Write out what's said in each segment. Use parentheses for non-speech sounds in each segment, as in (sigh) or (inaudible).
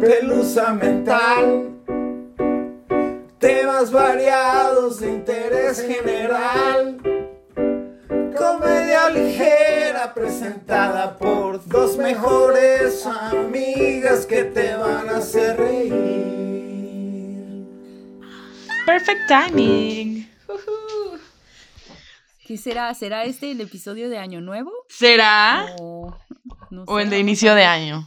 pelusa mental. Temas variados de interés general. Comedia ligera presentada por dos mejores amigas que te van a hacer reír. Perfect timing. ¿Qué será? ¿Será este el episodio de Año Nuevo? ¿Será? O, no O sé, el de inicio de año.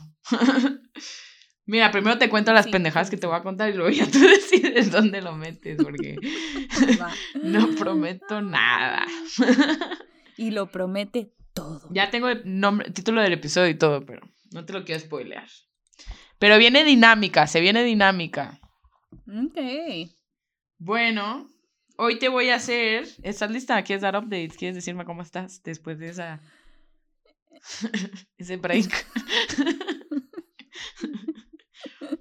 Mira, primero te cuento las Sí, pendejadas que te voy a contar y luego ya tú (laughs) decides dónde lo metes, porque (laughs) (laughs) no prometo nada. Y lo promete todo. Ya tengo el nombre, título del episodio y todo, pero no te lo quiero spoilear. Pero viene dinámica, se viene dinámica. Ok. Bueno, hoy te voy a hacer. ¿Estás lista? ¿Quieres dar updates? ¿Quieres decirme cómo estás después de esa. ese break?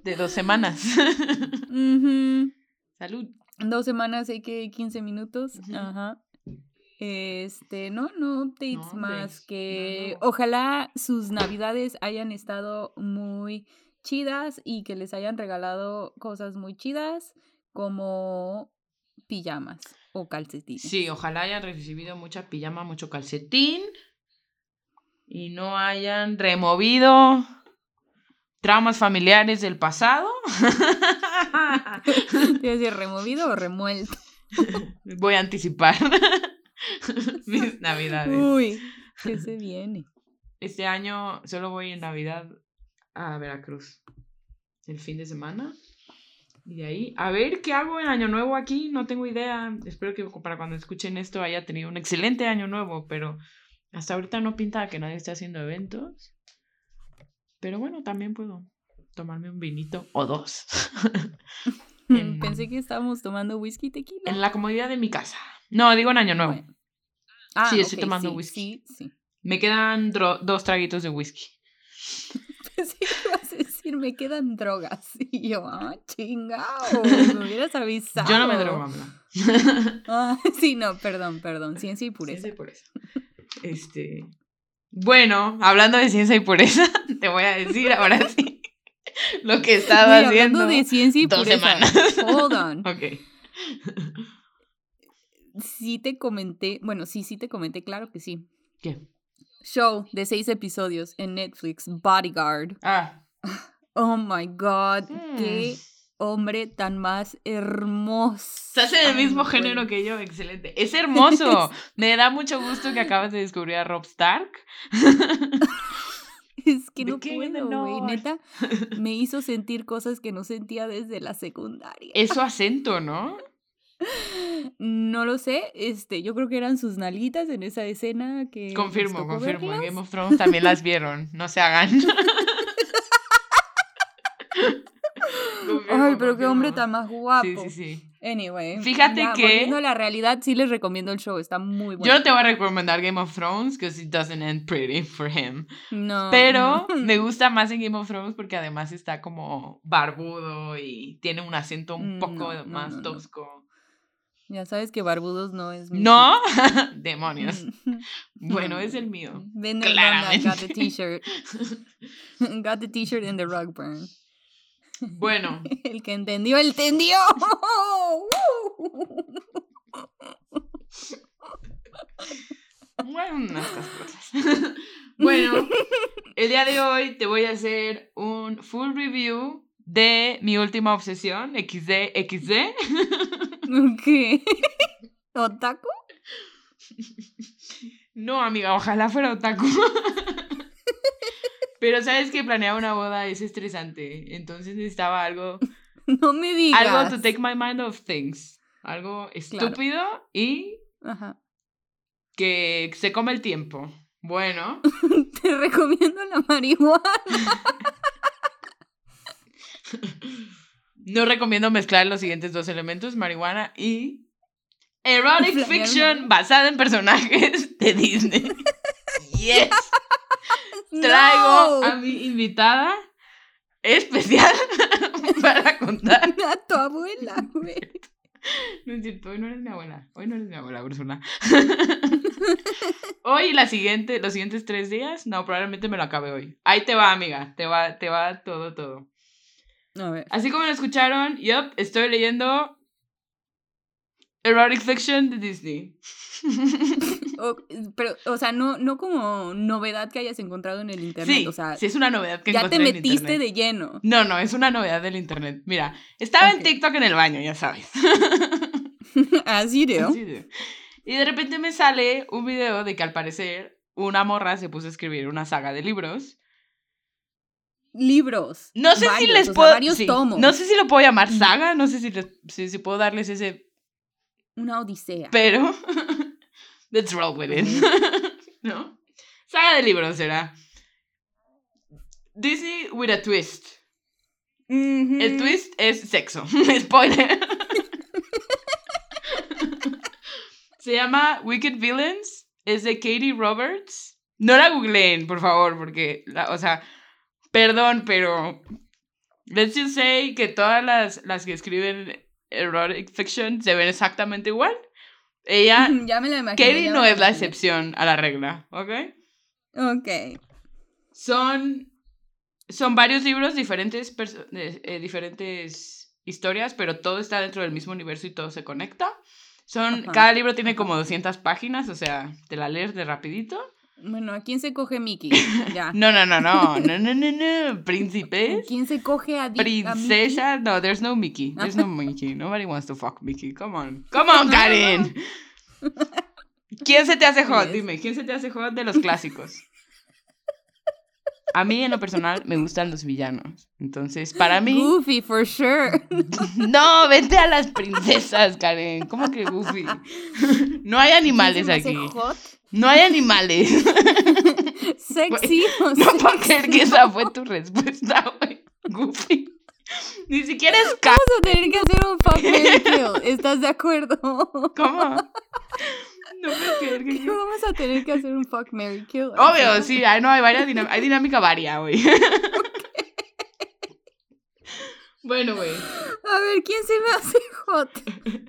De dos semanas. Salud. Dos semanas, hay que 15 minutos. Ajá. Este, no, no updates No más que no, no. ojalá sus navidades hayan estado muy chidas y que les hayan regalado cosas muy chidas como pijamas o calcetines. Sí, ojalá hayan recibido mucha pijama, mucho calcetín. Y no hayan removido traumas familiares del pasado. (laughs) (laughs) Decir, removido o remuelto. (laughs) Voy a anticipar mis navidades. Uy, ¿qué se viene? Este año solo voy en Navidad a Veracruz. El fin de semana. Y de ahí, a ver qué hago en Año Nuevo aquí. No tengo idea. Espero que para cuando escuchen esto haya tenido un excelente Año Nuevo. Pero hasta ahorita no pinta que nadie esté haciendo eventos. Pero bueno, también puedo tomarme un vinito o dos. (laughs) En- (laughs) Pensé que estábamos tomando whisky y tequila. en la comodidad de mi casa. No, digo en Año Nuevo. Bueno. Ah, Sí, estoy tomando sí, whisky. Sí, sí. Me quedan dos traguitos de whisky. (laughs) Pensé que ibas a decir, me quedan drogas. Y yo, ah, chingao, me hubieras avisado. Yo no me drogo, mamá. Ah, sí, no, perdón, perdón. Ciencia y pureza. Ciencia y pureza. Este. Bueno, hablando de ciencia y pureza, (laughs) te voy a decir ahora sí lo que estaba Mira, haciendo. hablando de ciencia y dos pureza. semanas. Hold on. (laughs) Ok. Sí te comenté, bueno, sí, sí te comenté, claro que sí. ¿Qué? Show de seis episodios en Netflix, Bodyguard. Ah. (sighs) Oh my god, Hmm. qué hombre tan más hermoso. Estás en el mismo género que yo, excelente. Es hermoso. (laughs) Me da mucho gusto que acabas de descubrir a Rob Stark. (laughs) Es que no puedo, güey. Neta, (laughs) me hizo sentir cosas que no sentía desde la secundaria. Es su acento, ¿no? No lo sé, este, yo creo que eran sus nalitas en esa escena que. Confirmo, confirmo. En. Game of Thrones también las vieron. No se hagan. Confirmo, Ay, pero qué hombre tan más guapo. Sí, sí, sí. Anyway. Fíjate ya, que- la realidad, sí les recomiendo el show, está muy bueno. Yo no te voy a recomendar Game of Thrones because it doesn't end pretty for him. No. Pero (laughs) me gusta más en Game of Thrones porque además está como barbudo y tiene un acento un Mm, poco no, no, más no, tosco. Ya sabes que Barbudos no es mi. ¿No? (laughs) Demonios. (laughs) Bueno, es el mío. Done that, got the Claramente. t-shirt. got the t-shirt and the rug burn. Bueno, (laughs) El que entendió, entendió. (laughs) bueno, estas cosas. Bueno, el día de hoy te voy a hacer un full review de mi última obsesión, XD, XD. ¿Qué? ¿Otaku? No, amiga, ojalá fuera otaku. (laughs) Pero sabes que planear una boda es estresante, entonces necesitaba algo, (laughs) No me digas. algo to take my mind off things, algo estúpido y Ajá. que se come el tiempo. Bueno, (laughs) Te recomiendo la marihuana. (laughs) no recomiendo mezclar los siguientes dos elementos, marihuana y erotic fiction basada en personajes de Disney. Yes. (laughs) Traigo No. a mi invitada especial (laughs) para contar. (laughs) A tu abuela, güey. No es cierto, hoy no eres mi abuela. Hoy no eres mi abuela, Ursula. hoy la siguiente, los siguientes tres días, no, probablemente me lo acabe hoy. Ahí te va, amiga. Te va, te va todo, todo. A ver. Así como lo escucharon, yup, estoy leyendo Erotic Fiction de Disney. (laughs) O, pero, o sea, no, no como novedad que hayas encontrado en el internet. Sí, o sea, sí, es una novedad que ya te en metiste de lleno. No, no, es una novedad del internet. Mira, estaba en Ok. TikTok en el baño, ya sabes. (laughs) Así de. Y de repente me sale un video de que al parecer una morra se puso a escribir una saga de libros. Libros. No sé si les o sea, puedo. varios sí, tomos. No sé si lo puedo llamar saga, no sé si, les- si, si puedo darles ese. Una odisea. Pero. (laughs) Let's roll with it. (laughs) ¿No? Saga de libros será. Disney with a twist. El twist es sexo. (laughs) Spoiler. Se llama Wicked Villains. Es de Katie Roberts. No la googleen, por favor, porque, la- o sea, perdón, pero let's just say que todas las, las que escriben erotic fiction se ven exactamente igual. Ella, (laughs) Ya me la imagino. Katie no es la excepción a la regla, ¿ok? Ok. Son, son varios libros, diferentes, eh, eh, diferentes historias, pero todo está dentro del mismo universo y todo se conecta. Son, Ajá, cada libro tiene como 200 páginas, o sea, te la lees de rapidito. Bueno, ¿a quién se coge Mickey? (laughs) Ya. No, no, no, no, no, no, no, no, ¿A príncipes, quién se coge a, Di- a no, there's no Mickey, there's no Mickey, (laughs) nobody wants to fuck Mickey, come on, come on, Karen. (laughs) ¿Quién se te hace hot? Dime, ¿quién se te hace hot de los clásicos? A mí, en lo personal, me gustan los villanos. Entonces, para mí. Goofy, for sure. (laughs) No, vete a las princesas, Karen. ¿Cómo que Goofy? No hay animales ¿Quién se me aquí. hot? No hay animales. (laughs) Sexy o No puedo creer que esa fue tu respuesta, güey. Goofy. Ni siquiera es. Vamos a tener que hacer un Mary (laughs) kill. ¿Estás de acuerdo? ¿Cómo? No puedo creer que... Que vamos a tener que hacer un fuck Mary kill. Obvio, sí, hay, no, hay, varias hay dinámica varia, güey. (laughs) Bueno, güey. A ver, ¿quién se me hace hot?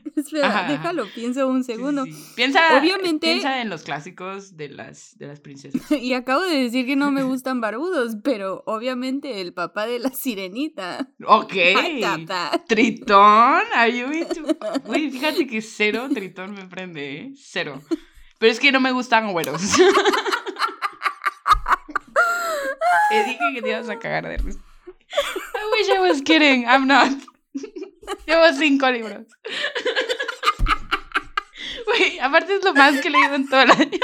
(laughs) Espera, Ajá. déjalo, pienso un sí, segundo. sí. Piensa, Obviamente- piensa en los clásicos de las, de las princesas. (laughs) Y acabo de decir que no me gustan barbudos, pero obviamente el papá de la sirenita. Ok. I got that. Tritón, are you into... (laughs) Güey, fíjate que cero Tritón me prende, ¿eh? Cero. Pero es que no me gustan güeros. Te dije que te ibas a cagar de risa. I wish I was kidding. I'm not. (laughs) Llevo cinco libros. Güey, aparte es lo más que he leído en todo el año.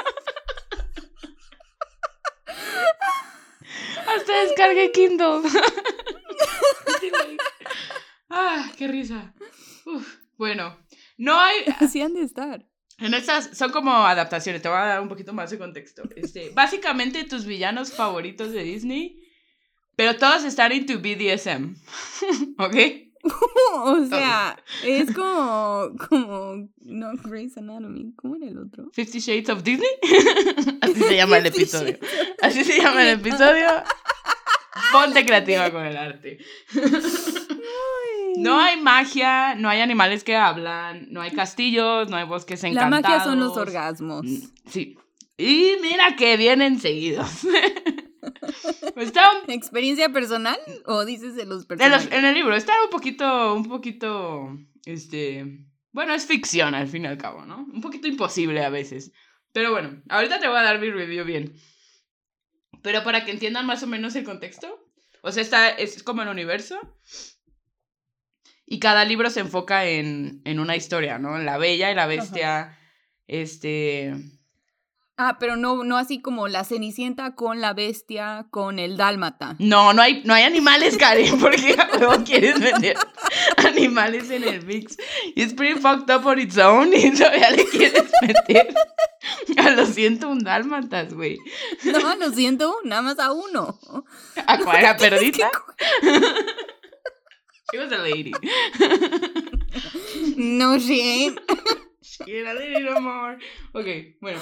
Hasta descargué Kindle. Ah, qué risa. Uf, bueno, no hay, Así han de estar. en estas son como adaptaciones, te voy a dar un poquito más de contexto. Este, básicamente tus villanos favoritos de Disney, pero todos están en tu BDSM. (laughs) ¿Ok? (laughs) O sea, es como, como, no, Grey's Anatomy, ¿cómo era el otro? Fifty Shades of Disney. (laughs) Así se llama el episodio. Así se llama el episodio. Ponte creativa con el arte. No hay magia, no hay animales que hablan, no hay castillos, no hay bosques La encantados. magia son los orgasmos. Mm, Sí. Y mira que vienen seguidos. (laughs) Está un- ¿Experiencia personal o dices de los personajes? en el libro, está un poquito, un poquito, este, bueno, es ficción al fin y al cabo, ¿no? Un poquito imposible a veces. Pero bueno, ahorita te voy a dar mi review bien. Pero para que entiendan más o menos el contexto, o sea, está, es como el universo. Y cada libro se enfoca en, en una historia, ¿no? La Bella y la Bestia, este... Ah, pero no, no así como la Cenicienta con la bestia, con el dálmata. No, no hay, no hay animales, Karen, (laughs) porque a huevo quieres meter animales en el mix. It's pretty fucked up on its own (laughs) y todavía le quieres meter a los 101 dálmatas, güey. No, lo siento, nada más a uno. ¿A cuál (laughs) perdita? She was a lady. No shame. She ain't a lady no more. Ok, bueno.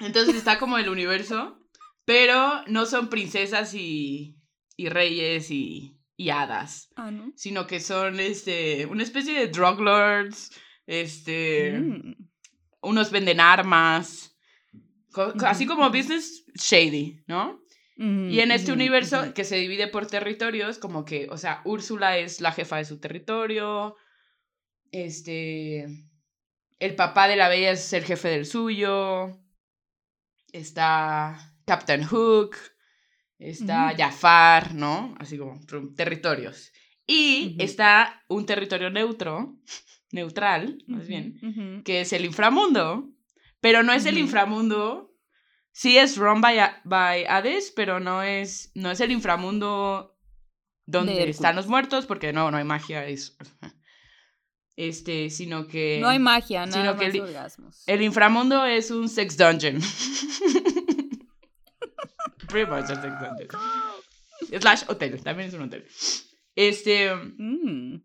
Entonces está como el universo, pero no son princesas y, y reyes y, y hadas. Ah, ¿no? sino que son este una especie de drug lords, este Mm. unos venden armas, co- así como Ujú. business shady, ¿no? Y en este universo que se divide por territorios, como que, o sea, Úrsula es la jefa de su territorio, este, el papá de la bella es el jefe del suyo, está Captain Hook, está. Jafar, ¿no? Así como territorios. Y está un territorio neutro, (laughs) neutral, más bien, que es el inframundo, pero no es el inframundo. Sí es run by, Hades, pero no es, no es el inframundo donde De están los muertos, porque no, no hay magia, es, este, sino que No hay magia, sino nada que más el- orgasmos. el inframundo es un sex dungeon. (laughs) Pretty much a sex dungeon. Slash hotel, también es un hotel. Este, Mm.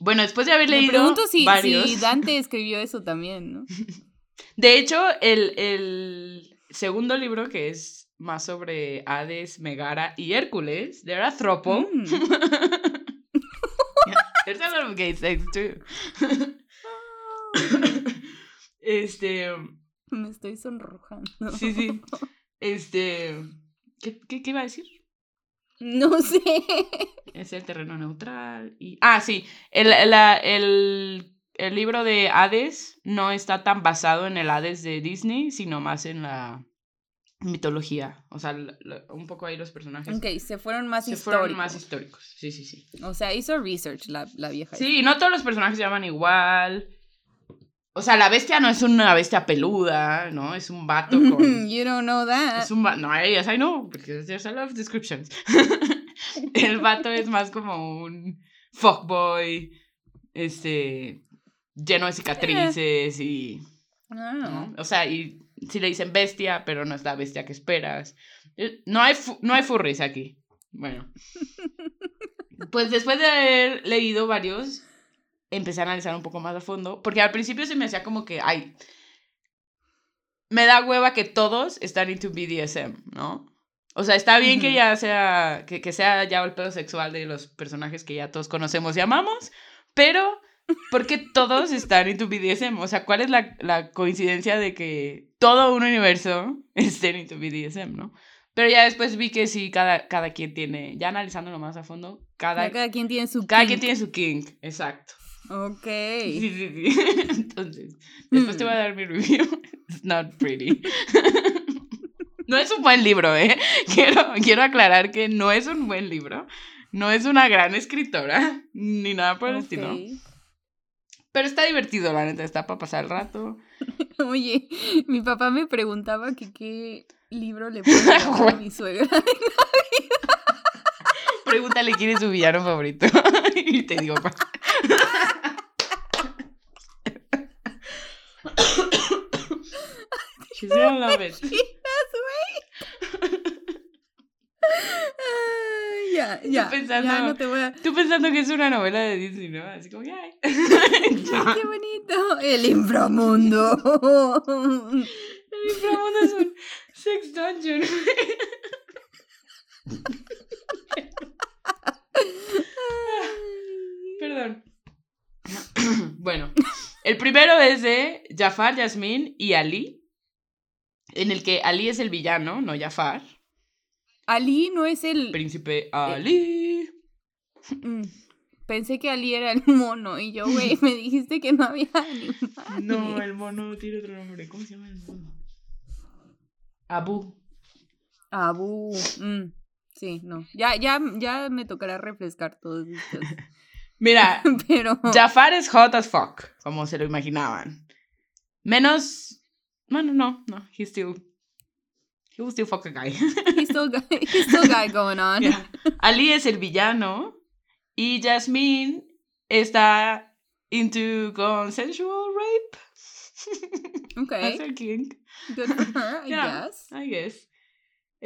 bueno, después de haber Me leído pregunto si, varios... si Dante escribió eso también, ¿no? (laughs) De hecho, el, el segundo libro, que es más sobre Hades, Megara y Hércules, de Athropo. Mm. (laughs) Lot of gay sex too. (laughs) este, Me estoy sonrojando. sí, sí. (laughs) Este, ¿qué, qué, qué iba a decir? No sé. Es el terreno neutral. Y, ah, sí. El, la- el, el libro de Hades no está tan basado en el Hades de Disney, sino más en la mitología. O sea, un poco ahí los personajes Ok, se fueron más se históricos. fueron más históricos. Sí, sí, sí. O sea, hizo research la, la vieja. Sí, y no todos los personajes se llaman igual. O sea, la bestia no es una bestia peluda, ¿no? Es un vato (laughs) con... You don't know that. Es un vato... No, yes, I know, because there's a lot of descriptions. (laughs) El vato es más como un fuckboy, este, lleno de cicatrices y... Ah. ¿no? O sea, y si le dicen bestia, pero no es la bestia que esperas. Eh, No hay, no hay furries aquí. Bueno. (laughs) Pues después de haber leído varios, empecé a analizar un poco más a fondo, porque al principio se me hacía como que, ay, me da hueva que todos están into BDSM, ¿no? O sea, está bien que ya sea, que, que sea ya el pedo sexual de los personajes que ya todos conocemos y amamos, pero ¿por qué todos están into BDSM? O sea, ¿cuál es la, la coincidencia de que todo un universo (laughs) esté into BDSM, no? Pero ya después vi que sí, cada, cada quien tiene, ya analizándolo más a fondo, cada, cada quien tiene su cada kink. quien tiene su king, exacto. Ok. Sí, sí, sí. (laughs) Entonces, después te voy a dar mi review. (laughs) It's not pretty. No es un buen libro, ¿eh? Quiero, quiero aclarar que no es un buen libro. No es una gran escritora, ni nada por el estilo. Pero está divertido, la neta, está para pasar el rato. (laughs) Oye, mi papá me preguntaba que qué libro le (laughs) puedo a mi suegra. Pregúntale quién es su villano favorito. (laughs) y te digo, pa. She's gonna love it. Ya, ya. pensando- Ya no te voy a. Tú pensando que es una novela de Disney, ¿no? Así como, ay. (laughs) Qué bonito. El inframundo. El inframundo es un sex dungeon. Perdón. (clears throat) bueno, el primero es de Jafar, Yasmín y Ali, en el que Ali es el villano, no Jafar. Ali no es el. Príncipe Ali. Mm, Pensé que Ali era el mono y yo, güey, me dijiste que no había animales. No, el mono tiene otro nombre. ¿Cómo se llama el mono? Abu. Abu. mm, Sí, no. Ya, ya, ya me tocará refrescar todos estos. Mira, (laughs) Pero. Jafar es hot as fuck, como se lo imaginaban. Menos. Bueno, no, no. He's still. He will still fuck a guy. (laughs) Still (laughs) got, he's still got going on. Yeah. Ali es el villano. Y Jasmine está into consensual rape. (laughs) That's Okay. her kink. Good for her, I (laughs) Yeah. guess. I guess.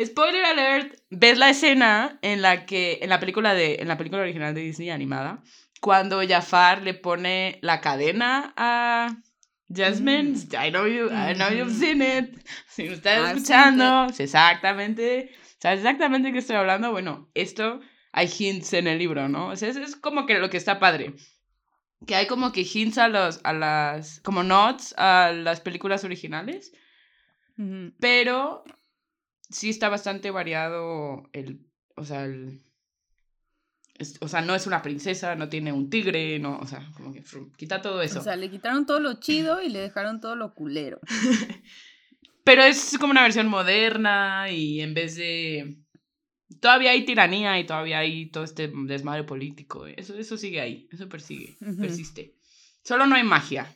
Spoiler alert, ves la escena en la que en la película de en la película original de Disney animada cuando Jafar le pone la cadena a Jasmine. Mm. I know you, I know you've Mhm. seen it. Si lo estás I've escuchando, exactamente, sabes exactamente de qué estoy hablando. Bueno, esto hay hints en el libro, ¿no? O sea, es, es como que lo que está padre. Que hay como que hints a los a las como nods a las películas originales Ujú. pero sí está bastante variado el, o sea, el, es- o sea, no es una princesa, no tiene un tigre, no, o sea, como que quita todo eso. O sea, le quitaron todo lo chido y le dejaron todo lo culero. (laughs) Pero es como una versión moderna y en vez de... Todavía hay tiranía y todavía hay todo este desmadre político. Eso, eso sigue ahí, eso persigue, persiste. Solo no hay magia.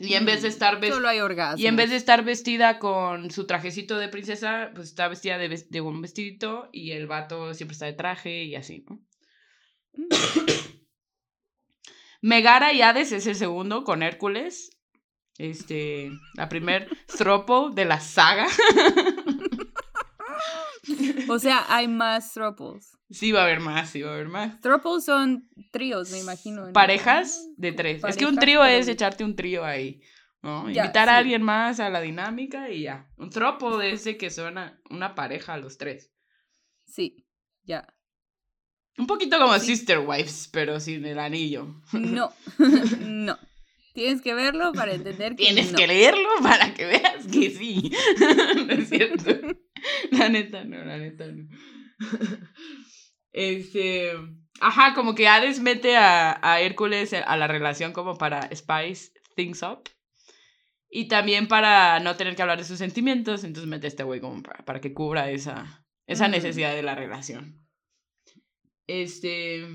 Y en vez de estar ves- Solo hay orgasmos. y en vez de estar vestida con su trajecito de princesa, pues está vestida de, de un vestidito y el vato siempre está de traje y así, ¿no? (coughs) Megara y Hades es el segundo con Hércules. Este, la primer (laughs) throuple de la saga. O sea, hay más tropos. Sí, va a haber más, sí, va a haber más. Tropos son tríos, me imagino. ¿no? Parejas de tres. es que un trío es echarte un trío ahí. ¿no? Ya, Invitar a alguien más a la dinámica y ya. Un tropo es de que suena una pareja a los tres. Sí, ya. Un poquito como Sí. Sister Wives, pero sin el anillo. No, (laughs) (laughs) no. Tienes que verlo para entender que Tienes no. que leerlo para que veas que sí. (laughs) no es cierto. La neta no, la neta no. Este. Ajá, como que Hades mete a, a Hércules a la relación como para spice things up. Y también para no tener que hablar de sus sentimientos, entonces mete a este güey como para, para que cubra esa, esa Mm. necesidad de la relación. Este.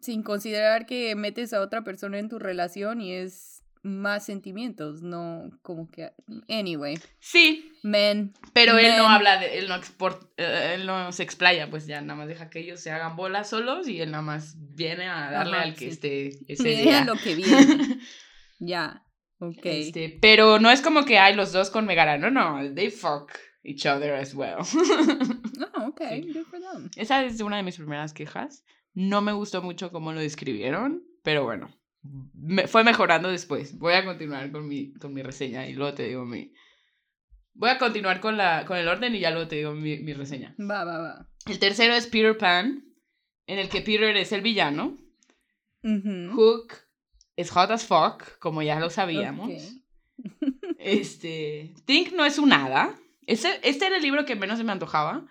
Sin considerar que metes a otra persona en tu relación y es más sentimientos, no como que... Anyway, Sí, men. Pero él no habla de, él no export, eh, él no se explaya, pues ya nada más deja que ellos se hagan bolas solos y él nada más viene a darle Ajá, al que sí. esté (laughs) ese día. lo que viene. (laughs) Ya, ok. Este, pero no es como que hay los dos con Megara, no, no, they fuck each other as well. (laughs) Ah, ok, Sí. good for them. Esa es una de mis primeras quejas. No me gustó mucho cómo lo describieron, pero bueno, me, fue mejorando después. Voy a continuar con mi, con mi reseña y luego te digo mi... Voy a continuar con, la, con el orden y ya luego te digo mi, mi reseña. Va, va, va. El tercero es Peter Pan, en el que Peter es el villano. Hook es hot as fuck, como ya lo sabíamos. Este. Think no es un hada. Ese- este era el libro que menos se me antojaba.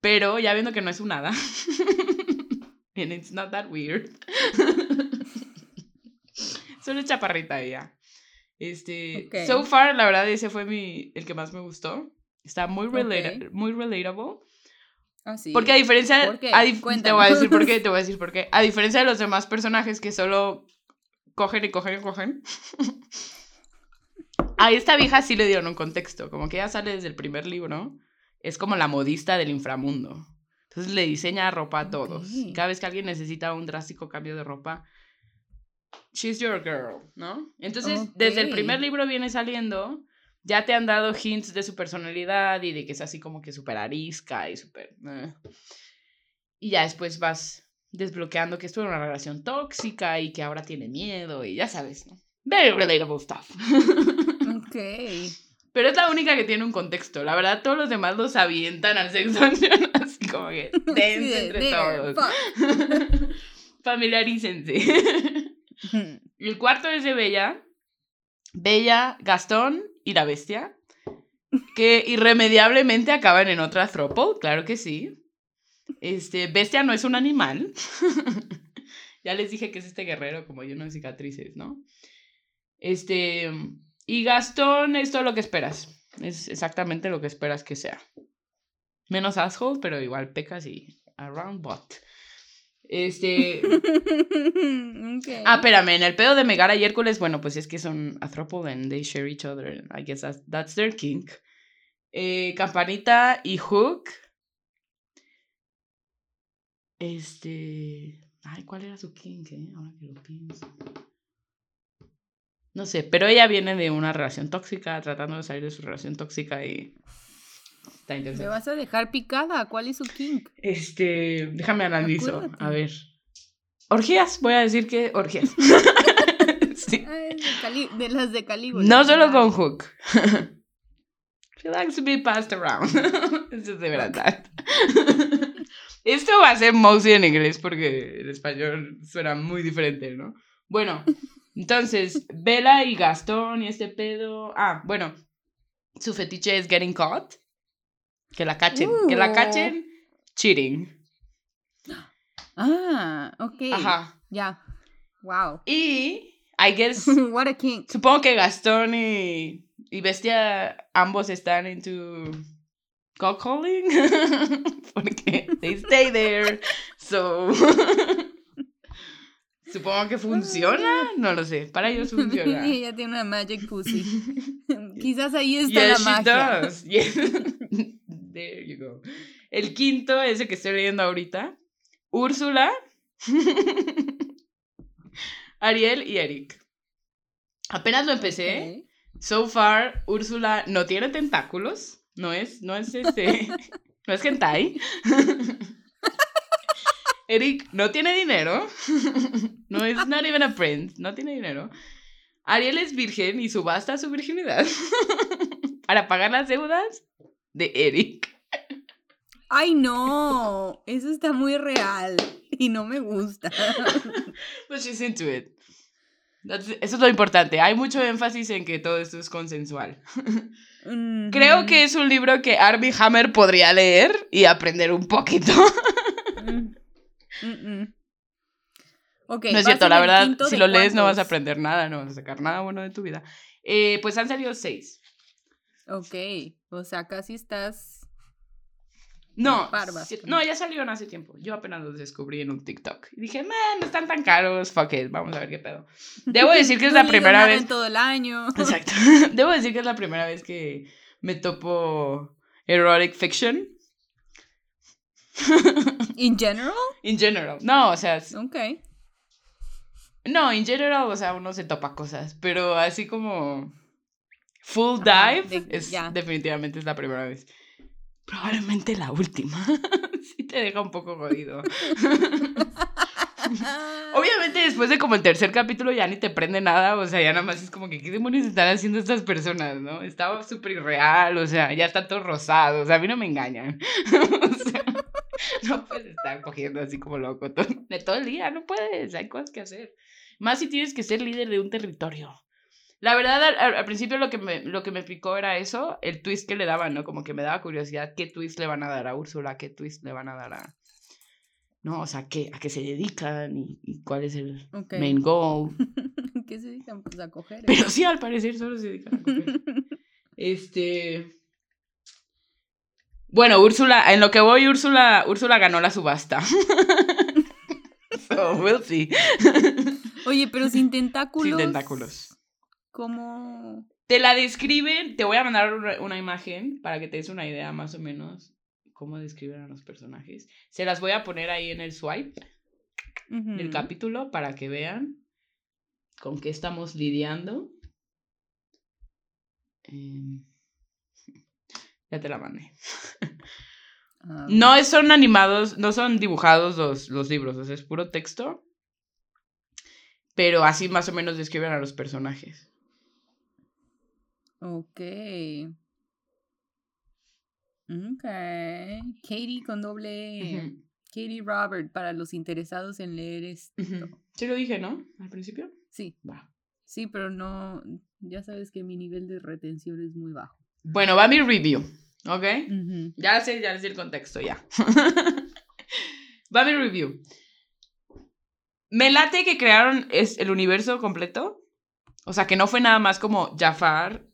Pero ya viendo que no es un hada. (laughs) And it's not that weird. (laughs) Solo es chaparrita ella. Este. Ok. So far, la verdad, ese fue mi, el que más me gustó. Está muy, relata- Ok. muy relatable. Ah, sí. Porque a diferencia. ¿Por a dif- te voy a decir por qué, (laughs) te voy a decir por qué. A diferencia de los demás personajes que solo cogen y cogen y cogen. A esta vieja sí le dieron un contexto. Como que ella sale desde el primer libro. Es como la modista del inframundo. Entonces le diseña ropa a todos. Y Ok. Cada vez que alguien necesita un drástico cambio de ropa. She's your girl, ¿no? Entonces, desde el primer libro viene saliendo. Ya te han dado hints de su personalidad y de que es así como que súper arisca y súper... eh. Y ya después vas desbloqueando que esto era una relación tóxica y que ahora tiene miedo y ya sabes, ¿no? Very relatable stuff. (laughs) Ok. Pero es la única que tiene un contexto. La verdad, todos los demás los avientan al sexo (laughs) así como que (laughs) dense de, entre todos. Familiarícense. El cuarto es de Bella. Bella, Gastón y la bestia. Que irremediablemente acaban en otra throuple, claro que sí. Este, bestia no es un animal. ya les dije que es este guerrero como lleno de cicatrices, ¿no? Este, y Gastón es todo lo que esperas. Es exactamente lo que esperas que sea. Menos asshole, pero igual pecas y around bot. Este. (laughs) Ah, espérame, en el pedo de Megara y Hércules, bueno, pues es que son a throuple and they share each other. I guess that's, that's their kink. Eh, Campanita y Hook. Este. Ay, ¿cuál era su kink, eh? Ahora que lo pienso. No sé, pero ella viene de una relación tóxica, tratando de salir de su relación tóxica y. Está Me interesante. vas a dejar picada. ¿Cuál es su kink? Este. Déjame analizo. A ver. Orgías, voy a decir que orgías. (laughs) sí. Ah, de, las de Calígula. No solo con Hook. (laughs) She likes to be passed around. (laughs) Eso es de verdad. Esto va a ser mostly en inglés porque el español suena muy diferente, ¿no? Bueno, entonces, Bella y Gastón y este pedo. Ah, bueno, su fetiche es getting caught, Que la cachen. Que la Uh. cachen cheating. Ah, ok. Ajá. Ya. Wow. Y, I guess, (laughs) What a king. supongo que Gastón y, y Bestia ambos están into call calling. (laughs) Porque they stay there. So. (laughs) supongo que (laughs) funciona. No lo sé. Para ellos funciona. (laughs) Ella tiene una magic pussy. (laughs) Quizás ahí está Yes, la she magia. does. Yes. There you go. El quinto, ese que estoy leyendo ahorita. Úrsula, Ariel y Eric. Apenas lo empecé. So far, Úrsula no tiene tentáculos. No es, no es este. no es hentai. Eric no tiene dinero. (laughs) no es not even a prince. No tiene dinero. Ariel es virgen y subasta su virginidad (laughs) para pagar las deudas de Eric. Ay, no. Eso está muy real. Y no me gusta. (laughs) But she's into it. That's- eso es lo importante. Hay mucho énfasis en que todo esto es consensual. Creo Ujú. que es un libro que Armie Hammer podría leer y aprender un poquito. Mm. Mm-mm. Ok, no es cierto, la verdad, si lo lees no vas a aprender nada, no vas a sacar nada bueno de tu vida. Eh, pues han salido seis. Ok, o sea, casi estás. No, no, ya salieron hace tiempo. Yo apenas los descubrí en un TikTok. Y dije, man, no están tan caros, fuck it, vamos a ver qué pedo. Debo (laughs) decir que es No la primera vez. en todo el año. (laughs) Exacto. (laughs) Debo decir que es la primera vez que me topo erotic fiction. (laughs) In general? In general. No, o sea, Ok. no, in general, o sea, uno se topa cosas, pero así como full dive de- es definitivamente es la primera vez. Probablemente la última. (laughs) sí te deja un poco jodido. (laughs) Obviamente después de como el tercer capítulo ya ni te prende nada, o sea, ya nada más es como que qué demonios están haciendo estas personas, ¿no? Estaba súper irreal, o sea, ya está todo rosado, o sea, a mí no me engañan. o sea, (laughs) no puedes estar cogiendo así como loco todo, de todo el día, no puedes, hay cosas que hacer. Más si tienes que ser líder de un territorio. La verdad, al, principio lo que, me, lo que me picó era eso, el twist que le daban, ¿no? Como que me daba curiosidad qué twist le van a dar a Úrsula, qué twist le van a dar a... ¿No? O sea, ¿qué, a qué se dedican y, y cuál es el main goal. (laughs) ¿Qué se dedican? Pues a coger. ¿eh? Pero sí, al parecer solo se dedican a coger. (laughs) Este... Bueno, Úrsula, en lo que voy, Úrsula, Úrsula ganó la subasta. (laughs) so, we'll see. Oye, pero sin tentáculos. Sin tentáculos. ¿Cómo? Te la describen, te voy a mandar una, imagen para que te des una idea más o menos cómo describen a los personajes. Se las voy a poner ahí en el swipe del Ujú. capítulo para que vean con qué estamos lidiando. Em, ya te la mandé. Ah, No son animados, no son dibujados los, los libros, o sea, es puro texto. Pero así más o menos describen a los personajes. Ok. Ok. Katie con doble. Ujú, Katie Robert para los interesados en leer esto. ujú. Sí lo dije, ¿no? Al principio. Sí, Va. sí, pero no. Ya sabes que mi nivel de retención es muy bajo. Bueno, va mi review, ¿ok? Ujú. Ya sé, ya sé el contexto, ya. (laughs) va mi review. Me late que crearon es el universo completo. O sea, que no fue nada más como Jafar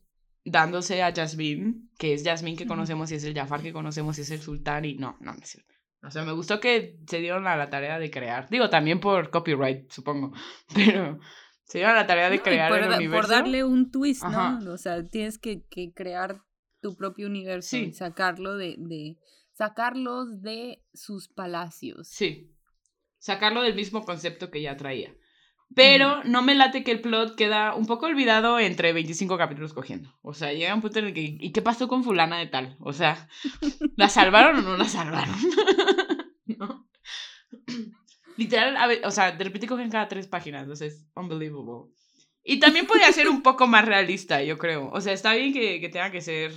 dándose a Jasmine, que es Jasmine que conocemos y es el Jafar que conocemos y es el sultán y no, no, no es cierto. O sea, me gustó que se dieron a la tarea de crear. Digo, también por copyright, supongo. (laughs) Pero se dieron a la tarea de No, crear por, el universo. por darle un twist, Ajá. ¿no? O sea, tienes que, que crear tu propio universo Sí. y sacarlo de, de. sacarlos de sus palacios. Sí. Sacarlo del mismo concepto que ya traía. Pero no me late que el plot queda un poco olvidado entre 25 capítulos cogiendo. O sea, llega un punto en el que. ¿Y qué pasó con Fulana de tal? O sea, (laughs) ¿la salvaron o no la salvaron? (laughs) ¿No? (clears throat) Literal, a ver, o sea, de repente cogen cada tres páginas. O sea, es unbelievable. Y también podría ser un poco más realista, yo creo. O sea, está bien que, que tenga que ser.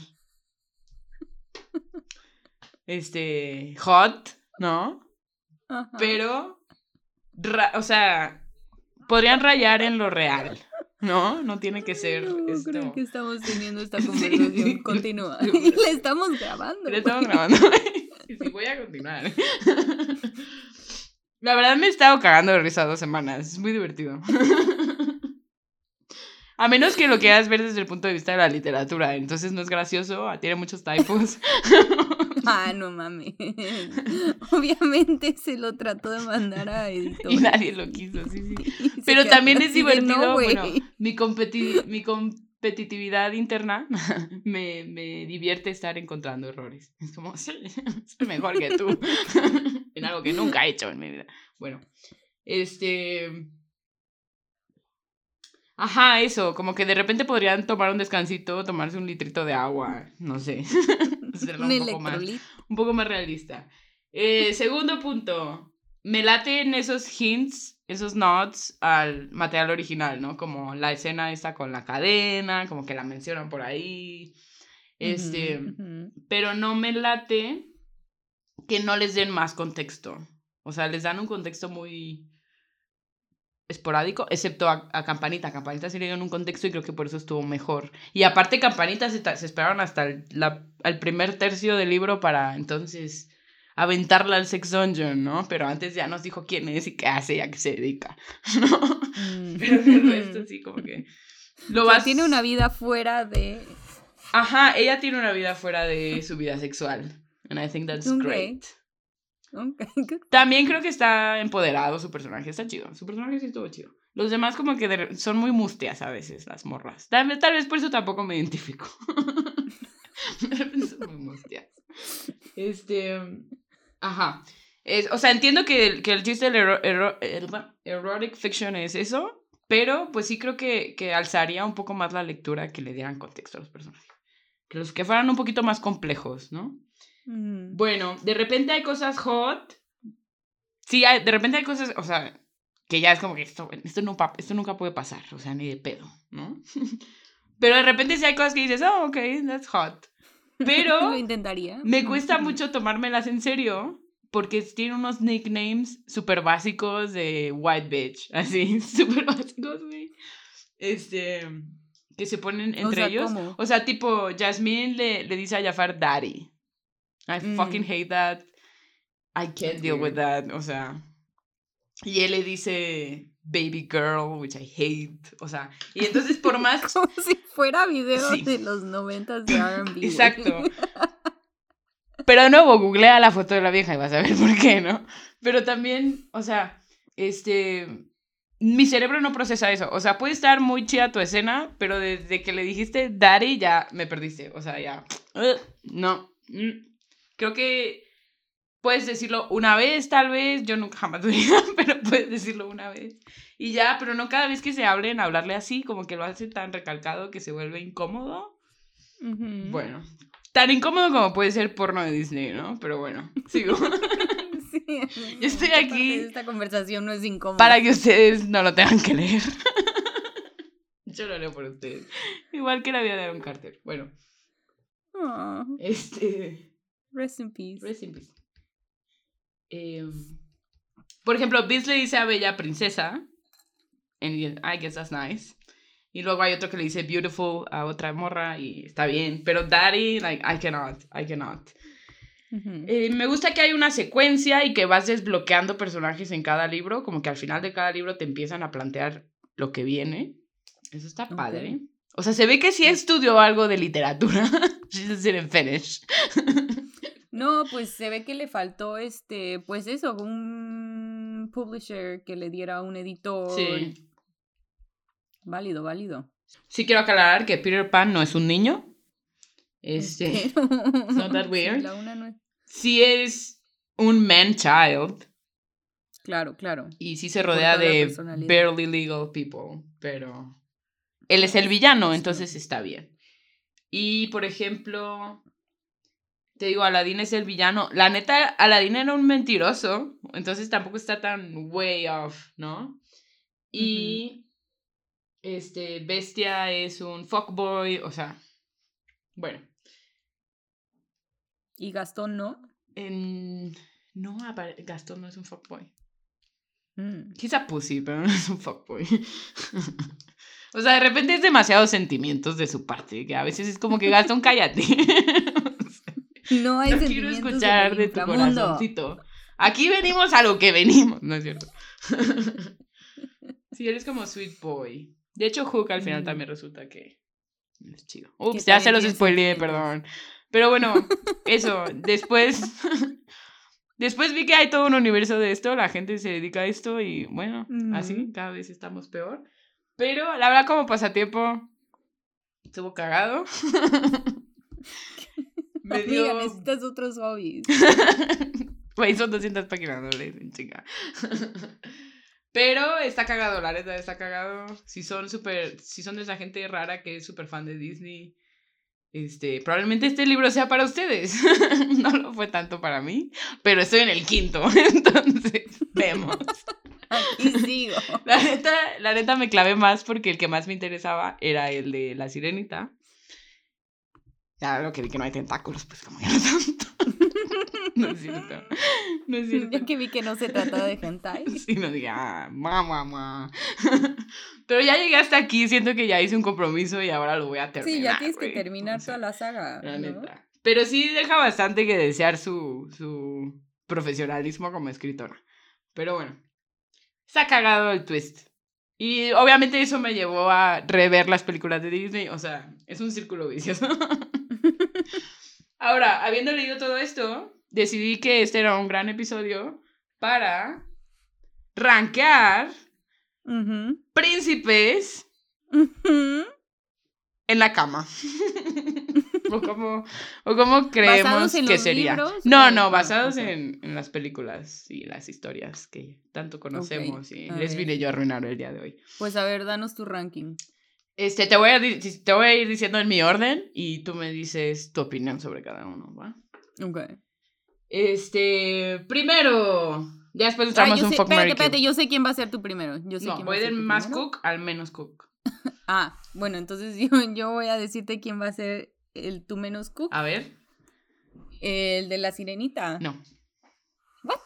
Este. Hot, ¿no? Ajá. Pero, o sea, podrían rayar en lo real. No, no tiene que ser No, esto. creo que estamos teniendo esta (laughs) conversación. sí. Continúa. Y (laughs) le estamos grabando. Le estamos grabando. (laughs) Y sí, voy a continuar. La verdad me he estado cagando de risa dos semanas. Es muy divertido. A menos que lo quieras ver desde el punto de vista de la literatura. Entonces no es gracioso. Tiene muchos typos. (laughs) Ah, no mames. Obviamente se lo trató de mandar a (laughs) editor. Y nadie lo quiso. Sí, sí. (laughs) Pero también es divertido. Bueno, mi, competi- mi competitividad interna me, me divierte estar encontrando errores. Es como, sí, soy mejor que tú. en algo que nunca he hecho en mi vida. Bueno, este. Ajá, eso, como que de repente podrían tomar un descansito, tomarse un litrito de agua, no sé. (laughs) Un un poco más un poco más realista. Eh, segundo punto, me laten esos hints, esos nods al material original, ¿no? Como la escena esta con la cadena, como que la mencionan por ahí. Este, pero no me late que no les den más contexto. O sea, les dan un contexto muy esporádico, excepto a, a Campanita. Campanita sí le dieron un contexto y creo que por eso estuvo mejor. Y aparte Campanita se, se esperaron hasta el, la- primer tercio del libro para entonces aventarla al Sex Dungeon, ¿no? Pero antes ya nos dijo quién es y qué hace y a qué se dedica, (laughs) ¿no? Mm. Pero el resto sí como que... Lo O sea, vas... tiene una vida fuera de. Ajá, ella tiene una vida fuera de su vida sexual. And I think that's great. (laughs) También creo que está empoderado su personaje, está chido. Su personaje sí estuvo chido. Los demás como que son muy mustias a veces, las morras. Tal, vez- por eso tampoco me identifico. Son (laughs) muy mustias. Este... Ajá. Es- o sea, entiendo que que el chiste del ero- el- erotic fiction es eso, pero pues sí creo que, que alzaría un poco más la lectura que le dieran contexto a los personajes. Que los que fueran un poquito más complejos, ¿no? Mm. Bueno, de repente hay cosas hot. Sí, hay- de repente hay cosas, o sea, que ya es como que esto, esto, nunca, esto nunca puede pasar, o sea, ni de pedo, ¿no? (laughs) Pero de repente sí hay cosas que dices, oh, ok, that's hot. (laughs) Lo Pero intentaría. me cuesta mucho tomármelas en serio porque tiene unos nicknames súper básicos de white bitch, (laughs) así, súper básicos, güey. Este, que se ponen entre sea, ellos. ¿cómo? O sea, tipo, Jasmine le, le dice a Jafar daddy. I Mm. fucking hate that. I can't deal with that. O sea. Y él le dice baby girl, which I hate. O sea, y entonces por (laughs) más. Como si fuera video Sí. de los noventas de (laughs) R&B. Exacto. (laughs) Pero de nuevo, googlea la foto de la vieja y vas a ver por qué, ¿no? Pero también, o sea, este. Mi cerebro no procesa eso. O sea, puede estar muy chida tu escena, pero desde que le dijiste daddy ya me perdiste. O sea, ya. Ugh, no. mm. Creo que puedes decirlo una vez, tal vez. Yo nunca jamás lo diría, (laughs) pero puedes decirlo una vez. Y ya, pero no cada vez que se hablen, hablarle así, como que lo hace tan recalcado que se vuelve incómodo. Bueno, tan incómodo como puede ser porno de Disney, ¿no? Pero bueno, (laughs) sigo. Sí, (laughs) Yo estoy aquí Esta conversación no es incómoda. Para que ustedes no lo tengan que leer. Yo lo leo por ustedes. Igual que la vida de Aaron Carter. Bueno, Aw, este. Rest in peace. Rest in peace. Em, por ejemplo, Biz le dice a Bella princesa. And I guess that's nice. Y luego hay otro que le dice beautiful a otra morra y está bien. Pero daddy, like, I cannot, I cannot. Eh, me gusta que hay una secuencia y que vas desbloqueando personajes en cada libro, como que al final de cada libro te empiezan a plantear lo que viene. Eso está padre. O sea, se ve que sí estudió algo de literatura. (laughs) (laughs) She just didn't finish. (laughs) No, pues se ve que le faltó este, pues eso, un publisher que le diera un editor. Sí. Válido, válido. Sí quiero aclarar que Peter Pan no es un niño. Este, (laughs) Pero- not that sí, weird. la una no es- sí es un man child Claro, claro. y sí se rodea de barely legal people, pero él es el villano, entonces está bien. Y por ejemplo, te digo, Aladdin es el villano. La neta, Aladdin era un mentiroso, entonces tampoco está tan way off, ¿no? Y este Bestia es un fuckboy, o sea, bueno, Y Gastón no. en no, Gastón no es un fuckboy. Mm. A pussy, pero no es un fuckboy. (laughs) O sea, de repente es demasiados sentimientos de su parte, que a veces es como que gasta un cállate. (laughs) No hay No quiero escuchar de tu corazoncito. Aquí venimos a lo que venimos, ¿no es cierto? (laughs) sí, eres como sweet boy. De hecho, Hook al final Mm. también resulta que es chido. Ups, ya se los spoileé, perdón. Pero bueno, eso, después... (laughs) Después vi que hay todo un universo de esto, la gente se dedica a esto y bueno, así Ujú. cada vez estamos peor. Pero la verdad como pasatiempo estuvo cagado. (laughs) Me dio... Amiga, necesitas otros hobbies. (laughs) Güey, son 200 páginas, no leen, chinga. (laughs) Pero está cagado, la neta, está cagado. Si son súper, si son de esa gente rara que es súper fan de Disney, este, probablemente este libro sea para ustedes. no lo fue tanto para mí, pero estoy en el quinto, entonces vemos. (laughs) Aquí sigo. (laughs) La neta, la neta me clavé más porque el que más me interesaba era el de la sirenita. Ya lo que vi que no hay tentáculos, pues como ya no tanto. (laughs) no es cierto. No es cierto. Ya que vi que no se trata de hentai. Sí, no diga, ah, mamá, mamá. Pero ya llegué hasta aquí, siento que ya hice un compromiso y ahora lo voy a terminar. Sí, ya tienes que terminar toda la saga. La ¿no? neta. Pero sí deja bastante que desear su, su profesionalismo como escritora. Pero bueno, está cagado el twist. Y obviamente eso me llevó a rever las películas de Disney. O sea, es un círculo vicioso. (laughs) Ahora, habiendo leído todo esto, decidí que este era un gran episodio para rankear príncipes en la cama. (laughs) o como, o creemos ¿Basados en que los sería. libros No, no, ah, basados ok. en, en las películas y las historias que tanto conocemos y a les vine yo a arruinar el día de hoy. Pues a ver, danos tu ranking. Este, te voy a, te voy a ir diciendo en mi orden y tú me dices tu opinión sobre cada uno, ¿va? Ok. Este, primero, ya después Ah, usamos yo un sé, fuck, espérate, espérate, yo sé quién va a ser tu primero. Yo sé No, quién voy del más primero. cook al menos cook. (laughs) Ah, bueno, entonces (laughs) yo, yo voy a decirte quién va a ser el tu menos cook. A ver, El de la sirenita. no, What?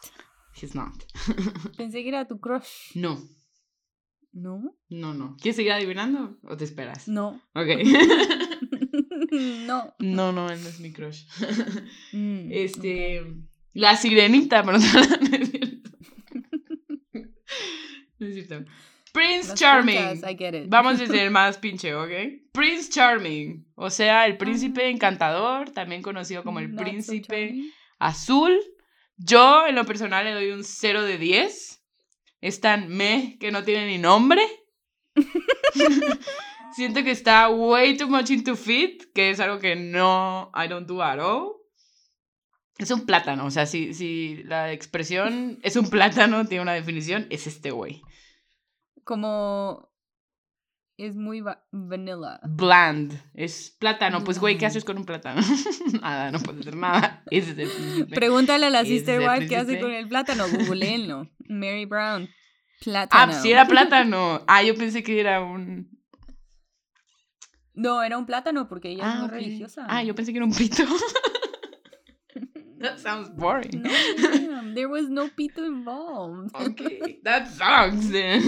he's not. (laughs) Pensé que era tu crush. No, ¿No? no, no. ¿Quieres seguir adivinando o te esperas? No. Ok. (laughs) no. no, no, él no es mi crush. Mm, Este, la sirenita, pero no, (laughs) no es cierto. No es cierto. Prince Las Charming. puntas, I get it. Vamos desde (laughs) el más pinche, ¿ok? Prince Charming, o sea, el príncipe encantador, también conocido como el. Not so príncipe charming. azul. Yo, en lo personal, le doy un 0 de 10. Es tan meh que no tiene ni nombre. (laughs) Siento que está way too much into fit, que es algo que no, I don't do at all. Es un plátano, o sea, si, si la expresión es un plátano, tiene una definición, es este güey. Como es muy va- vanilla. Bland. Es plátano. Pues, güey, ¿qué haces con un plátano? (laughs) nada, no puedes hacer nada. Pregúntale a la Sister Wife qué hace con el plátano. Googleenlo. (laughs) Mary Brown. Ah, Plátano. pues sí era plátano. Ah, yo pensé que era un. No, era un plátano porque ella es Ah, muy religiosa. Ah, yo pensé que era un pito. (laughs) That sounds boring. No, ma'am, there was no pito involved. Okay, (laughs) that sucks then.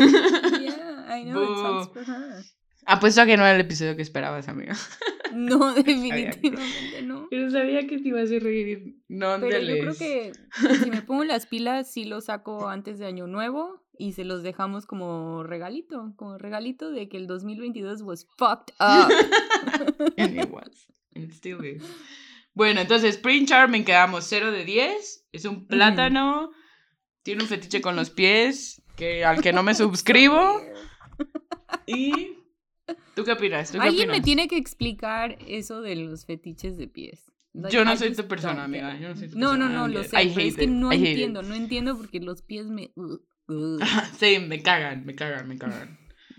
yeah, I know, it sucks Boo. for her. Apuesto a que no era el episodio que esperabas, amiga. (laughs) No, definitivamente no. Pero sabía que te ibas a reír. No, Pero yo creo que si me pongo las pilas, sí lo saco antes de Año Nuevo y se los dejamos como regalito, como regalito de que el 2022 was fucked up. And it was. And it still is. Bueno, entonces Prince Charming quedamos 0 de 10. Es un plátano. Tiene un fetiche con los pies. Que, al que no me suscribo. (laughs) Y. ¿Tú qué opinas? ¿Tú qué Alguien me opinas? tiene que explicar eso de los fetiches de pies. Like, Yo no soy tu persona, amiga. Yo no soy tu No, no, persona, no, I lo sé, pero es que no entiendo, it. no entiendo porque los pies me... ugh, (laughs) ugh. Sí, me cagan, me cagan, me cagan.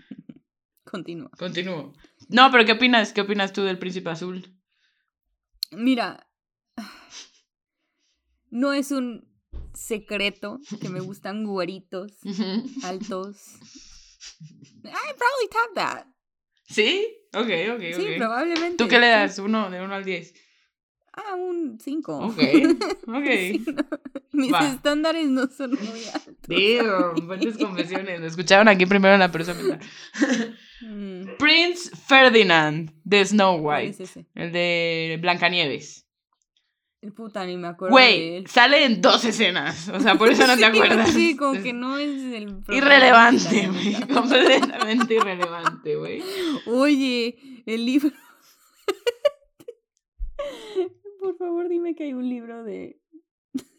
(laughs) Continúa. Continúo. No, pero ¿qué opinas? ¿Qué opinas tú del príncipe azul? Mira, (sighs) no es un secreto que me (laughs) gustan güeritos, altos. (laughs) I probably tap that. ¿Sí? Ok, ok, Sí, ok. probablemente. ¿Tú qué le sí. das? Uno, de 1 al 10. Ah, un 5. Ok, (laughs) ok. (laughs) Mis Va. estándares no son muy altos. Damn, fuertes confesiones. Lo escucharon aquí primero en la persona. Mm. Prince Ferdinand de Snow ¿Cuál White. es? El de Blancanieves. Puta, ni me acuerdo Güey, sale en dos escenas. O sea, por eso no te (laughs) acuerdas. Sí, como que no es el Irrelevante, güey. Completamente irrelevante, güey. Oye, el libro. (laughs) Por favor, dime que hay un libro de,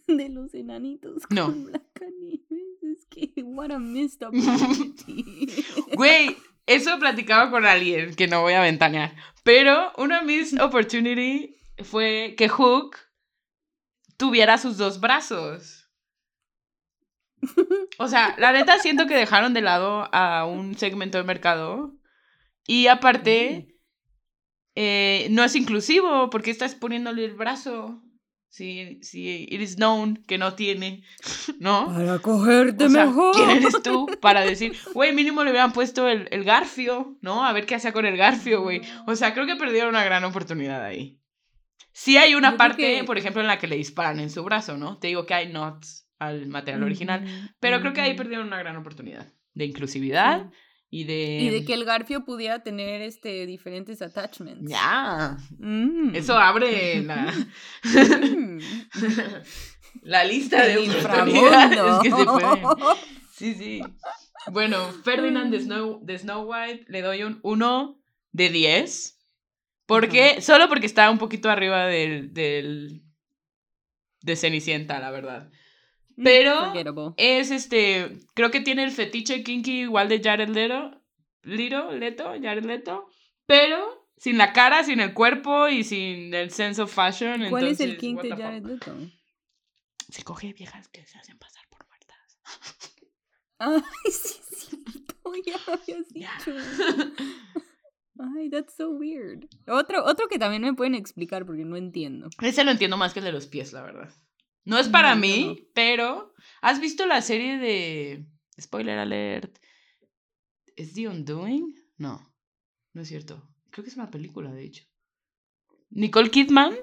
(laughs) de los enanitos No. con Blancanieves. Es que, what a missed opportunity. (laughs) Güey, eso platicaba con alguien que no voy a ventanear. Pero una missed (laughs) opportunity fue que Hook tuviera sus dos brazos. O sea, la neta siento que dejaron de lado a un segmento de mercado. Y aparte, eh, no es inclusivo porque estás poniéndole el brazo. Si, si it is known que no tiene, ¿no? Para cogerte O sea, mejor. ¿quién eres tú para decir, güey, mínimo le hubieran puesto el, el garfio, ¿no? A ver qué hacía con el garfio, güey. O sea, creo que perdieron una gran oportunidad ahí. Sí hay una Yo parte, que- por ejemplo, en la que le disparan en su brazo, ¿no? Te digo que hay knots al material original, pero creo que ahí perdieron una gran oportunidad de inclusividad y de... Y de que el Garfio pudiera tener este diferentes attachments. Ya, Mm. eso abre la, Mm. (laughs) la lista de El oportunidades inframundo. que se pueden... Sí, sí. Bueno, Ferdinand de Snow, de Snow White le doy un 1 de 10. Porque, solo porque está un poquito arriba del, del de Cenicienta, la verdad. Pero- Forgettable. Es este, creo que tiene el fetiche kinky igual de Jared Leto, Leto, Leto, Jared Leto, pero sin la cara, sin el cuerpo y sin el sense of fashion. ¿Cuál es el entonces, what de. Jared Leto? Se coge viejas que se hacen pasar por muertas. Ay, sí, (laughs) cierto, ya lo habías dicho. Ay, that's so weird. Otro, otro que también me pueden explicar porque no entiendo. Ese lo entiendo más que el de los pies, la verdad. No es para No, mí, no. pero ¿has visto la serie de spoiler alert? ¿Es The Undoing? No, no es cierto. Creo que es una película, de hecho. Nicole Kidman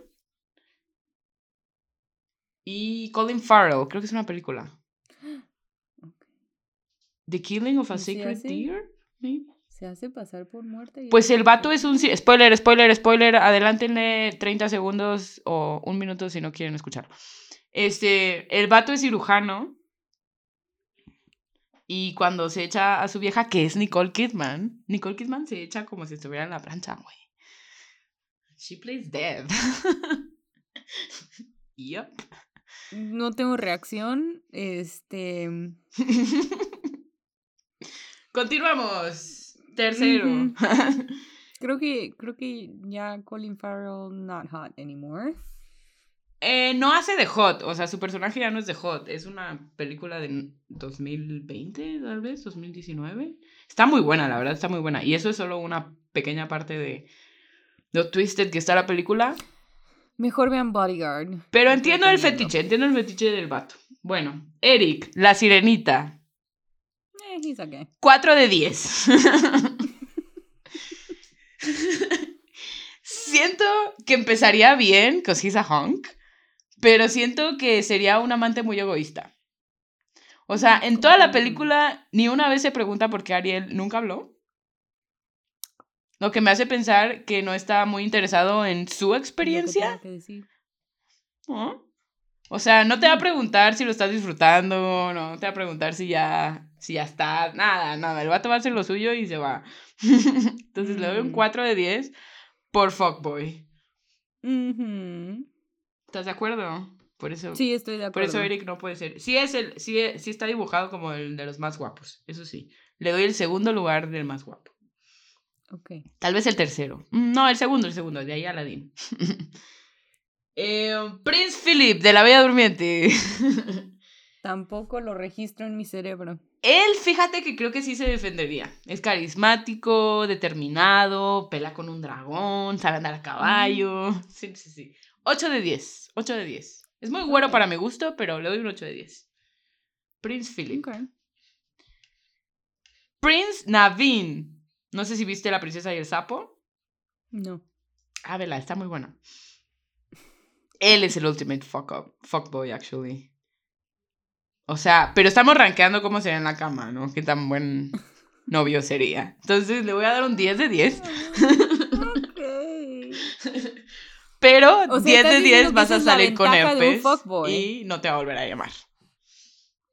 y Colin Farrell, creo que es una película. The Killing of a ¿Y se Sacred hace? Deer, maybe. Se hace pasar por muerta. y Pues es el vato es un... Spoiler, spoiler, spoiler. Adelántenle 30 segundos o un minuto si no quieren escucharlo. Este, el vato es cirujano. Y cuando se echa a su vieja, que es Nicole Kidman, Nicole Kidman se echa como si estuviera en la plancha, güey. She plays dead. (laughs) yep. No tengo reacción. Este. (laughs) Continuamos. Tercero. Ujú. (laughs) Creo que, creo que ya Colin Farrell not hot anymore. Eh, no hace de Hot, o sea, su personaje ya no es de Hot, es una película de 2020, tal vez, 2019. Está muy buena, la verdad, está muy buena. Y eso es solo una pequeña parte de lo twisted que está la película. Mejor vean Bodyguard. Pero entiendo el fetiche, entiendo el fetiche del vato. Bueno, Eric, la sirenita, Eh, he's okay. 4 de 10. (laughs) (laughs) siento que empezaría bien, because he's a hunk, pero siento que sería un amante muy egoísta. O sea, en toda la película ni una vez se pregunta por qué Ariel nunca habló. Lo que me hace pensar que no está muy interesado en su experiencia. tenga que decir. ¿no? O sea, no te va a preguntar si lo estás disfrutando, no te va a preguntar si ya, si ya está, nada, nada. El vato va a hacer lo suyo y se va. (laughs) Entonces le doy un Mm. 4 de 10 por fuckboy. Ujú. ¿Estás de acuerdo? Por eso, Sí, estoy de por acuerdo. eso Eric no puede ser. Sí, es el, sí, es- sí está dibujado como el de los más guapos, eso sí. Le doy el segundo lugar del más guapo. Ok. Tal vez el tercero. Mm, No, el segundo, el segundo, de ahí Aladdin. (laughs) eh, Prince Philip de la Bella Durmiente. (laughs) Tampoco lo registro en mi cerebro. Él, fíjate que creo que sí se defendería. Es carismático, determinado, pela con un dragón, sabe andar a caballo. Sí, sí, sí. 8 de 10. 8 de 10. Es muy güero Ok. para mi gusto, pero le doy un 8 de 10. Prince Philip. Ok. Prince Naveen. No sé si viste La princesa y el sapo. No. Ah, vela, está muy buena. Él es el ultimate fuck up, fuckboy, actually. O sea, pero estamos rankeando cómo se ve en la cama, ¿no? Qué tan buen novio sería. Entonces le voy a dar un 10 de 10. Pero O sea, 10 estás de diciendo 10 que vas a salir con herpes y no te va a volver a llamar.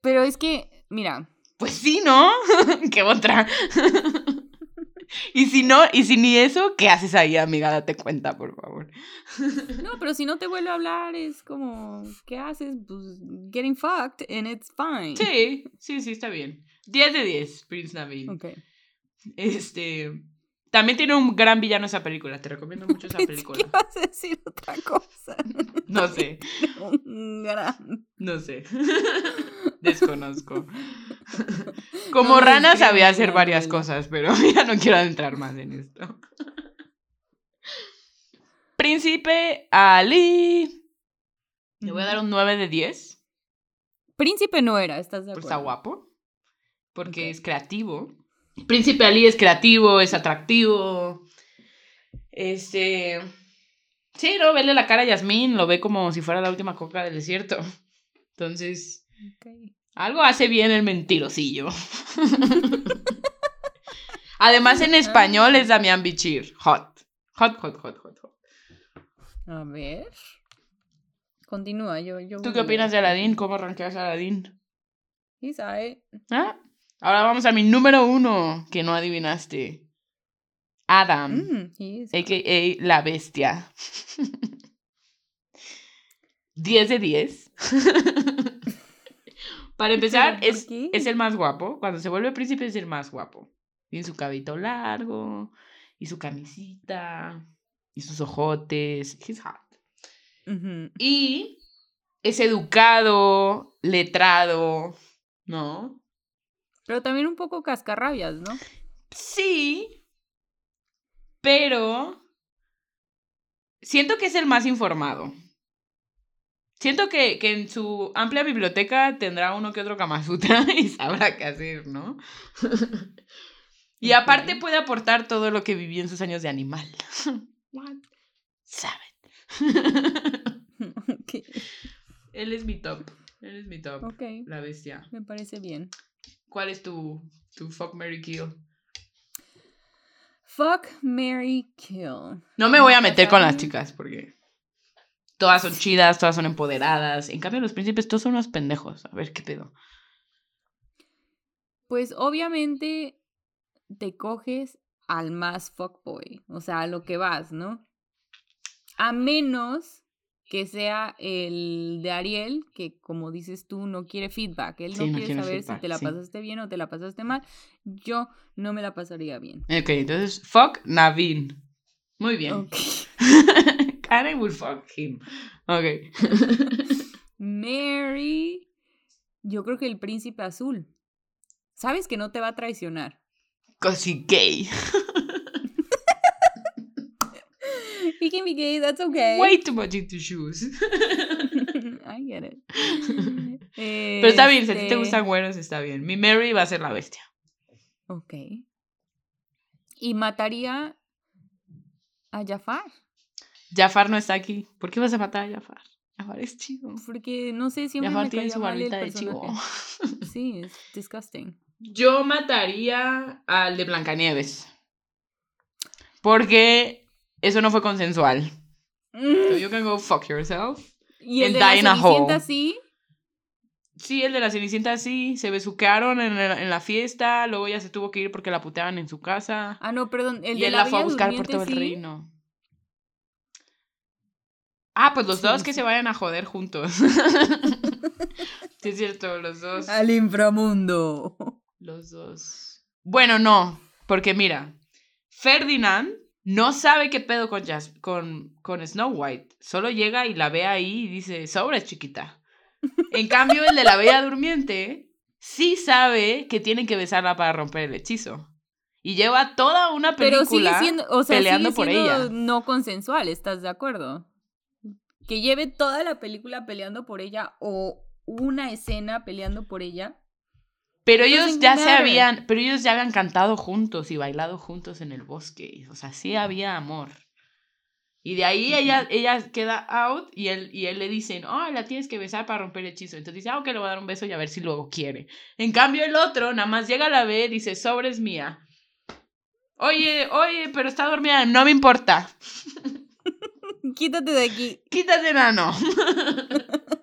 Pero es que, mira, Pues sí, ¿no? (laughs) ¿Qué otra? (laughs) y si no, y si ni eso, ¿qué haces ahí, amiga? Date cuenta, por favor. (laughs) no, pero si no te vuelve a hablar, es como, ¿qué haces? Pues getting fucked and it's fine. Sí, sí, sí, está bien. 10 de 10, Prince Naveen. Ok. Este. También tiene un gran villano esa película. Te recomiendo mucho esa (laughs) película. ibas a decir otra cosa. (laughs) No sé, (laughs) Un gran. no sé. Desconozco. Como No rana sabía hacer varias cosas, pero ya no quiero entrar más en esto. Príncipe Ali. Le voy a dar un 9 de 10. Príncipe no era, ¿estás de Pues acuerdo? está guapo. Porque es creativo. Príncipe Ali es creativo, es atractivo. Este. Sí, no, vele la cara a Yasmín, lo ve como si fuera la última coca del desierto. Entonces, algo hace bien el mentirosillo. Además, en español es Damián Bichir. Hot. Hot, hot, hot, hot, hot. A ver. Continúa, yo. yo ¿Tú qué opinas de. Aladdin? ¿Cómo rankeas a Aladdin? He's. ¿Ah? Ahora vamos a mi número uno, que no adivinaste. Adam. Mm, a.k.a. La Bestia. (laughs) 10 de 10. (laughs) Para empezar, ¿Pero por es, es el más guapo. Cuando se vuelve príncipe es el más guapo. Tiene su cabito largo, y su camisita, y sus ojotes. He's hot. Y es educado, letrado, ¿no? Pero también un poco cascarrabias, ¿no? Sí, pero siento que es el más informado. Siento que, que en su amplia biblioteca tendrá uno que otro Kama Sutra (laughs) y sabrá qué hacer, ¿no? (laughs) y aparte puede aportar todo lo que vivió en sus años de animal. (laughs) What? Sabe. ok. Él es mi top. Él es mi top. Ok, La bestia. me parece bien. ¿Cuál es tu, tu fuck, Mary kill? Fuck, Mary Kill. No me voy a meter con las chicas porque todas son chidas, todas son empoderadas. En cambio, los príncipes todos son unos pendejos. A ver qué pedo. Pues obviamente te coges al más fuckboy, o sea, a lo que vas, ¿no? A menos que sea el de Ariel, que como dices tú, no quiere feedback. Él no, Sí, no quiere quiere saber feedback, si te la sí. pasaste bien o te la pasaste mal. Yo no me la pasaría bien. Ok, entonces, fuck Naveen. Muy bien. Ok. (laughs) Karen will fuck him. Ok. (laughs) Mary, yo creo que el príncipe azul. Sabes que no te va a traicionar. Cosy gay. (laughs) He can be gay, that's okay. Way too much into shoes. (laughs) I get it. (laughs) Pero está bien, si a ti te Este, gustan güeros, está bien. Mi Mary va a ser la bestia. Ok. Y mataría a Jafar. Jafar no está aquí. ¿Por qué vas a matar a Jafar? Jafar es chido. Porque no sé, siempre Jafar me tiene su barbita de chivo. (laughs) Sí, es disgusting. Yo mataría al de Blancanieves. Porque eso no fue consensual. So you can go fuck yourself. Y el And de la die Cenicienta sí. Sí, el de la Cenicienta sí. Se besuquearon en, la- en la fiesta. Luego ella se tuvo que ir porque la puteaban en su casa. Ah, no, perdón. El y de él la, la fue a buscar por todo el reino. Ah, pues los Sí, dos que se vayan a joder juntos. (laughs) sí, es cierto, los dos. Al inframundo. Los dos. Bueno, no, porque mira, Ferdinand no sabe qué pedo con, Jas- con, con Snow White. Solo llega y la ve ahí y dice, sobres chiquita. En cambio, el de la Bella Durmiente sí sabe que tienen que besarla para romper el hechizo. Y lleva toda una Pero película sigue siendo, o sea, peleando sigue por ella. no consensual, ¿estás de acuerdo? Que lleve toda la película peleando por ella o una escena peleando por ella. Pero It ellos ya se habían, pero ellos ya habían cantado juntos y bailado juntos en el bosque. O sea, sí había amor. Y de ahí ella, ella queda out y él, y él le dicen, oh, la tienes que besar para romper el hechizo. Entonces dice, ah, ok, le voy a dar un beso y a ver si luego quiere. En cambio, el otro nada más llega a la vez y dice, sobre es mía. Oye, oye, pero está dormida, no me importa. (laughs) Quítate de aquí. (laughs) Quítate, nano. (laughs)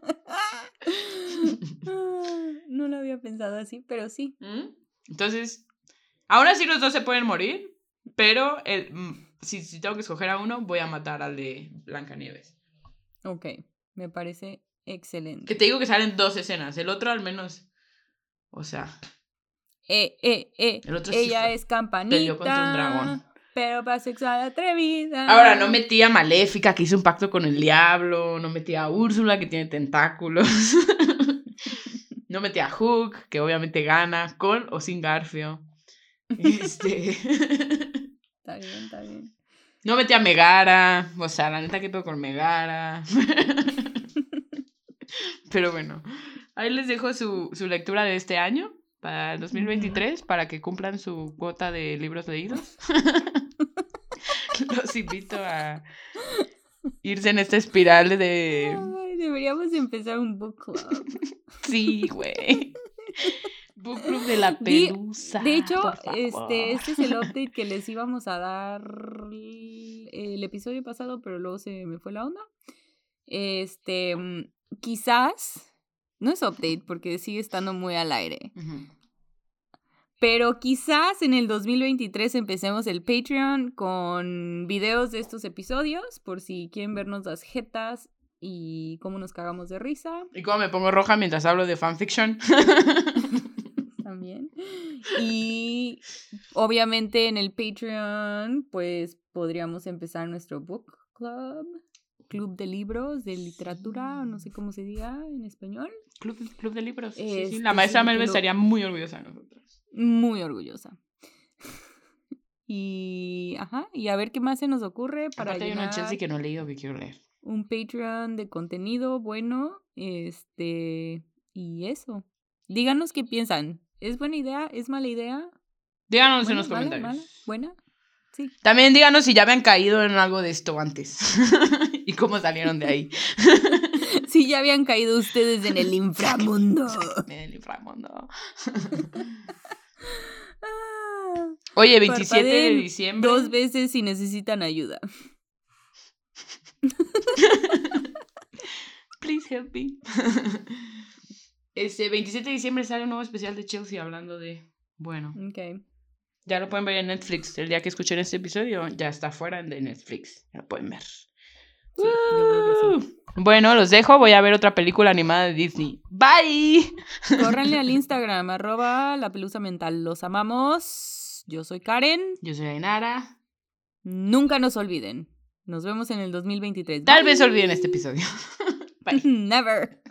no lo había pensado así, pero sí. ¿Mm? Entonces, aún así los dos se pueden morir, pero el, mm, si, si tengo que escoger a uno, voy a matar al de Blancanieves. Ok, me parece excelente. Que te digo que salen dos escenas, el otro al menos, o sea, Eh, eh, eh. El otro sí Ella fue- es campanita. peleó contra un dragón. Pero sexual atrevida. Ahora, no metía a Maléfica, que hizo un pacto con el diablo. No metía a Úrsula, que tiene tentáculos. (laughs) no metía a Hook, que obviamente gana, con o sin Garfio. Este... (laughs) Está bien, está bien. no metía a Megara. O sea, la neta, que pedo con Megara? (laughs) Pero bueno, ahí les dejo su, su lectura de este año. Para el 2023, para que cumplan su cuota de libros leídos. (laughs) Los invito a irse en esta espiral de Ay, deberíamos empezar un book club. (laughs) Sí, güey. Book Club de la pelusa. De hecho, este, este es el (laughs) update que les íbamos a dar el, el episodio pasado, pero luego se me fue la onda. Este, mm, quizás, no es update porque sigue estando muy al aire, Ujú. Pero quizás en el 2023 empecemos el Patreon con videos de estos episodios, por si quieren vernos las jetas y cómo nos cagamos de risa. ¿Y cómo me pongo roja mientras hablo de fanfiction? (laughs) también. Y obviamente en el Patreon, pues podríamos empezar nuestro book club, club de libros, de literatura, o no sé cómo se diga en español. Club, club de libros. Sí, sí. Este, La maestra sí, Melba lo- estaría muy orgullosa de nosotros. Muy orgullosa. Y, ajá, y a ver qué más se nos ocurre para Aparte hay llenar Chelsea que no he leído que quiero leer. un Patreon de contenido bueno, este, y eso. Díganos qué piensan. ¿Es buena idea? ¿Es mala idea? Díganos en ¿Buena, los mala, comentarios. mala, ¿Buena? Sí. También díganos si ya habían caído en algo de esto antes. (laughs) y cómo salieron de ahí. (laughs) Si ya habían caído ustedes en el (laughs) inframundo. En el inframundo. Ah, Oye, 27 de diciembre. Dos veces si necesitan ayuda. (laughs) Please help me. (laughs) Este 27 de diciembre sale un nuevo especial de Chelsea hablando de. Bueno, Ok. ya lo pueden ver en Netflix. El día que escuchen este episodio ya está fuera de Netflix. Ya lo pueden ver. Sí, yo creo que sí. Bueno, los dejo. Voy a ver otra película animada de Disney. Bye. Córranle al (laughs) Instagram, arroba la pelusa mental. Los amamos. Yo soy Karen. Yo soy Ainara. Nunca nos olviden. Nos vemos en el 2023. Tal Bye. vez olviden este episodio. (laughs) Bye. (laughs) Never.